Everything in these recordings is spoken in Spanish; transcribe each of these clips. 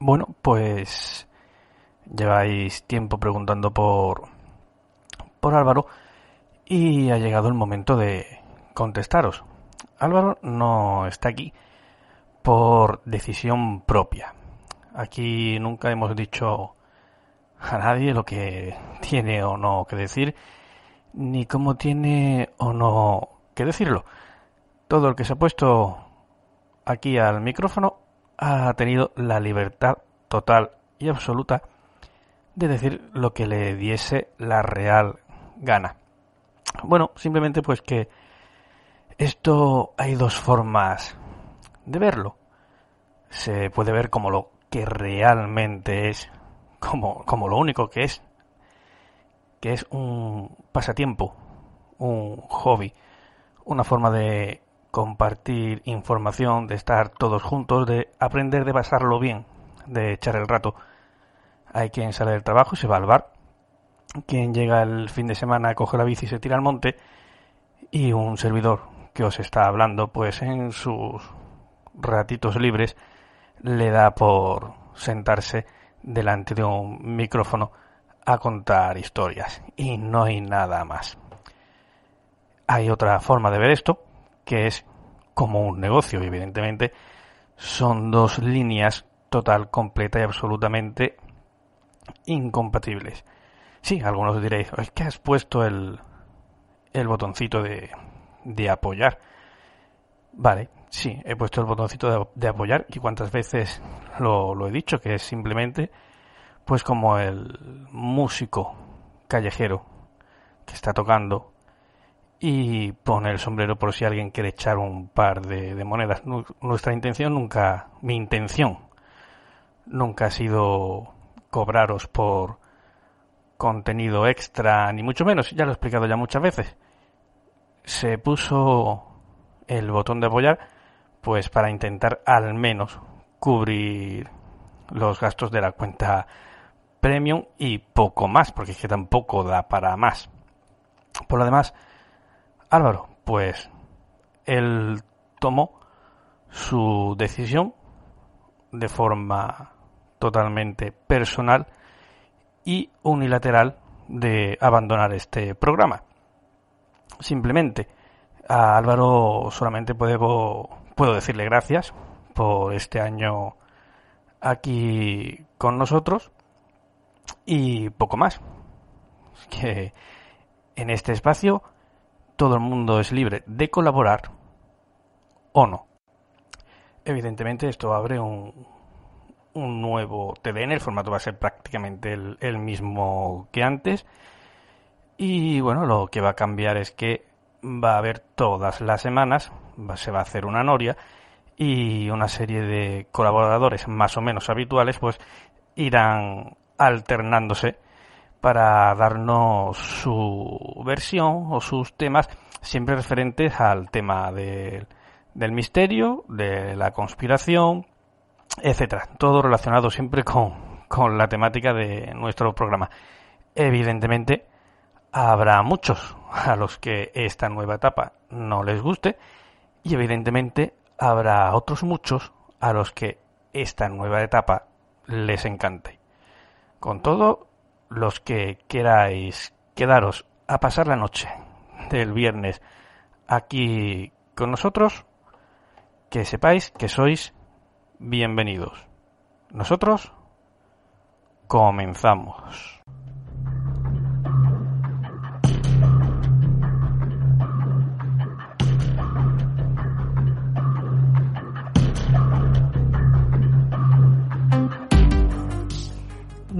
Bueno, pues lleváis tiempo preguntando por por Álvaro y ha llegado el momento de contestaros. Álvaro no está aquí por decisión propia. Aquí nunca hemos dicho a nadie lo que tiene o no que decir, ni cómo tiene o no que decirlo. Todo el que se ha puesto aquí al micrófono ha tenido la libertad total y absoluta de decir lo que le diese la real gana. Bueno, simplemente pues que esto hay dos formas de verlo. Se puede ver como lo que realmente es, como, como lo único que es, que es un pasatiempo, un hobby, una forma de compartir información, de estar todos juntos, de aprender de pasarlo bien, de echar el rato. Hay quien sale del trabajo y se va al bar, quien llega el fin de semana, coge la bici y se tira al monte, y un servidor que os está hablando, pues en sus ratitos libres le da por sentarse delante de un micrófono a contar historias y no hay nada más. Hay otra forma de ver esto, que es como un negocio, evidentemente son dos líneas total, completa y absolutamente incompatibles. Sí, algunos diréis, es que has puesto el, el botoncito de, de apoyar. Vale, sí, he puesto el botoncito de, de apoyar y cuántas veces lo, lo he dicho, que es simplemente pues como el músico callejero que está tocando y pone el sombrero por si alguien quiere echar un par de, de, monedas. Nuestra intención nunca, mi intención nunca ha sido cobraros por contenido extra, ni mucho menos, ya lo he explicado ya muchas veces. Se puso el botón de apoyar pues para intentar al menos cubrir los gastos de la cuenta premium y poco más, porque es que tampoco da para más. Por lo demás, Álvaro, pues él tomó su decisión de forma totalmente personal y unilateral de abandonar este programa. Simplemente a Álvaro solamente puedo, puedo decirle gracias por este año aquí con nosotros y poco más. Que en este espacio todo el mundo es libre de colaborar o no. Evidentemente esto abre un, un nuevo TDN, el formato va a ser prácticamente el, el, mismo que antes. Y bueno, lo que va a cambiar es que va a haber todas las semanas, se va a hacer una noria y una serie de colaboradores más o menos habituales pues irán alternándose para darnos su versión o sus temas siempre referentes al tema de, del misterio, de la conspiración, etcétera. Todo relacionado siempre con, con la temática de nuestro programa. Evidentemente, habrá muchos a los que esta nueva etapa no les guste y evidentemente habrá otros muchos a los que esta nueva etapa les encante. Con todo, los que queráis quedaros a pasar la noche del viernes aquí con nosotros, que sepáis que sois bienvenidos. Nosotros comenzamos.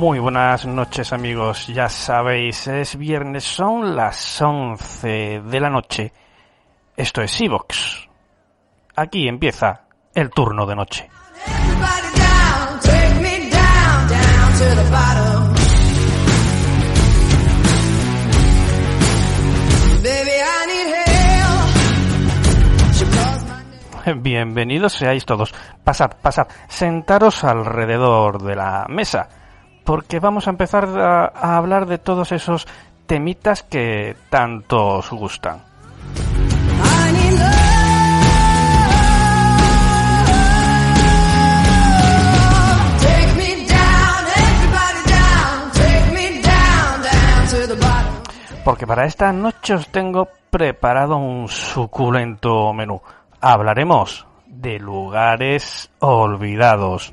Muy buenas noches amigos, ya sabéis, es viernes, son las 11 de la noche. Esto es Evox. Aquí empieza el turno de noche. Bienvenidos seáis todos. Pasad, pasad, sentaros alrededor de la mesa, porque vamos a empezar a, hablar de todos esos temitas que tanto os gustan. Porque para esta noche os tengo preparado un suculento menú. Hablaremos de lugares olvidados.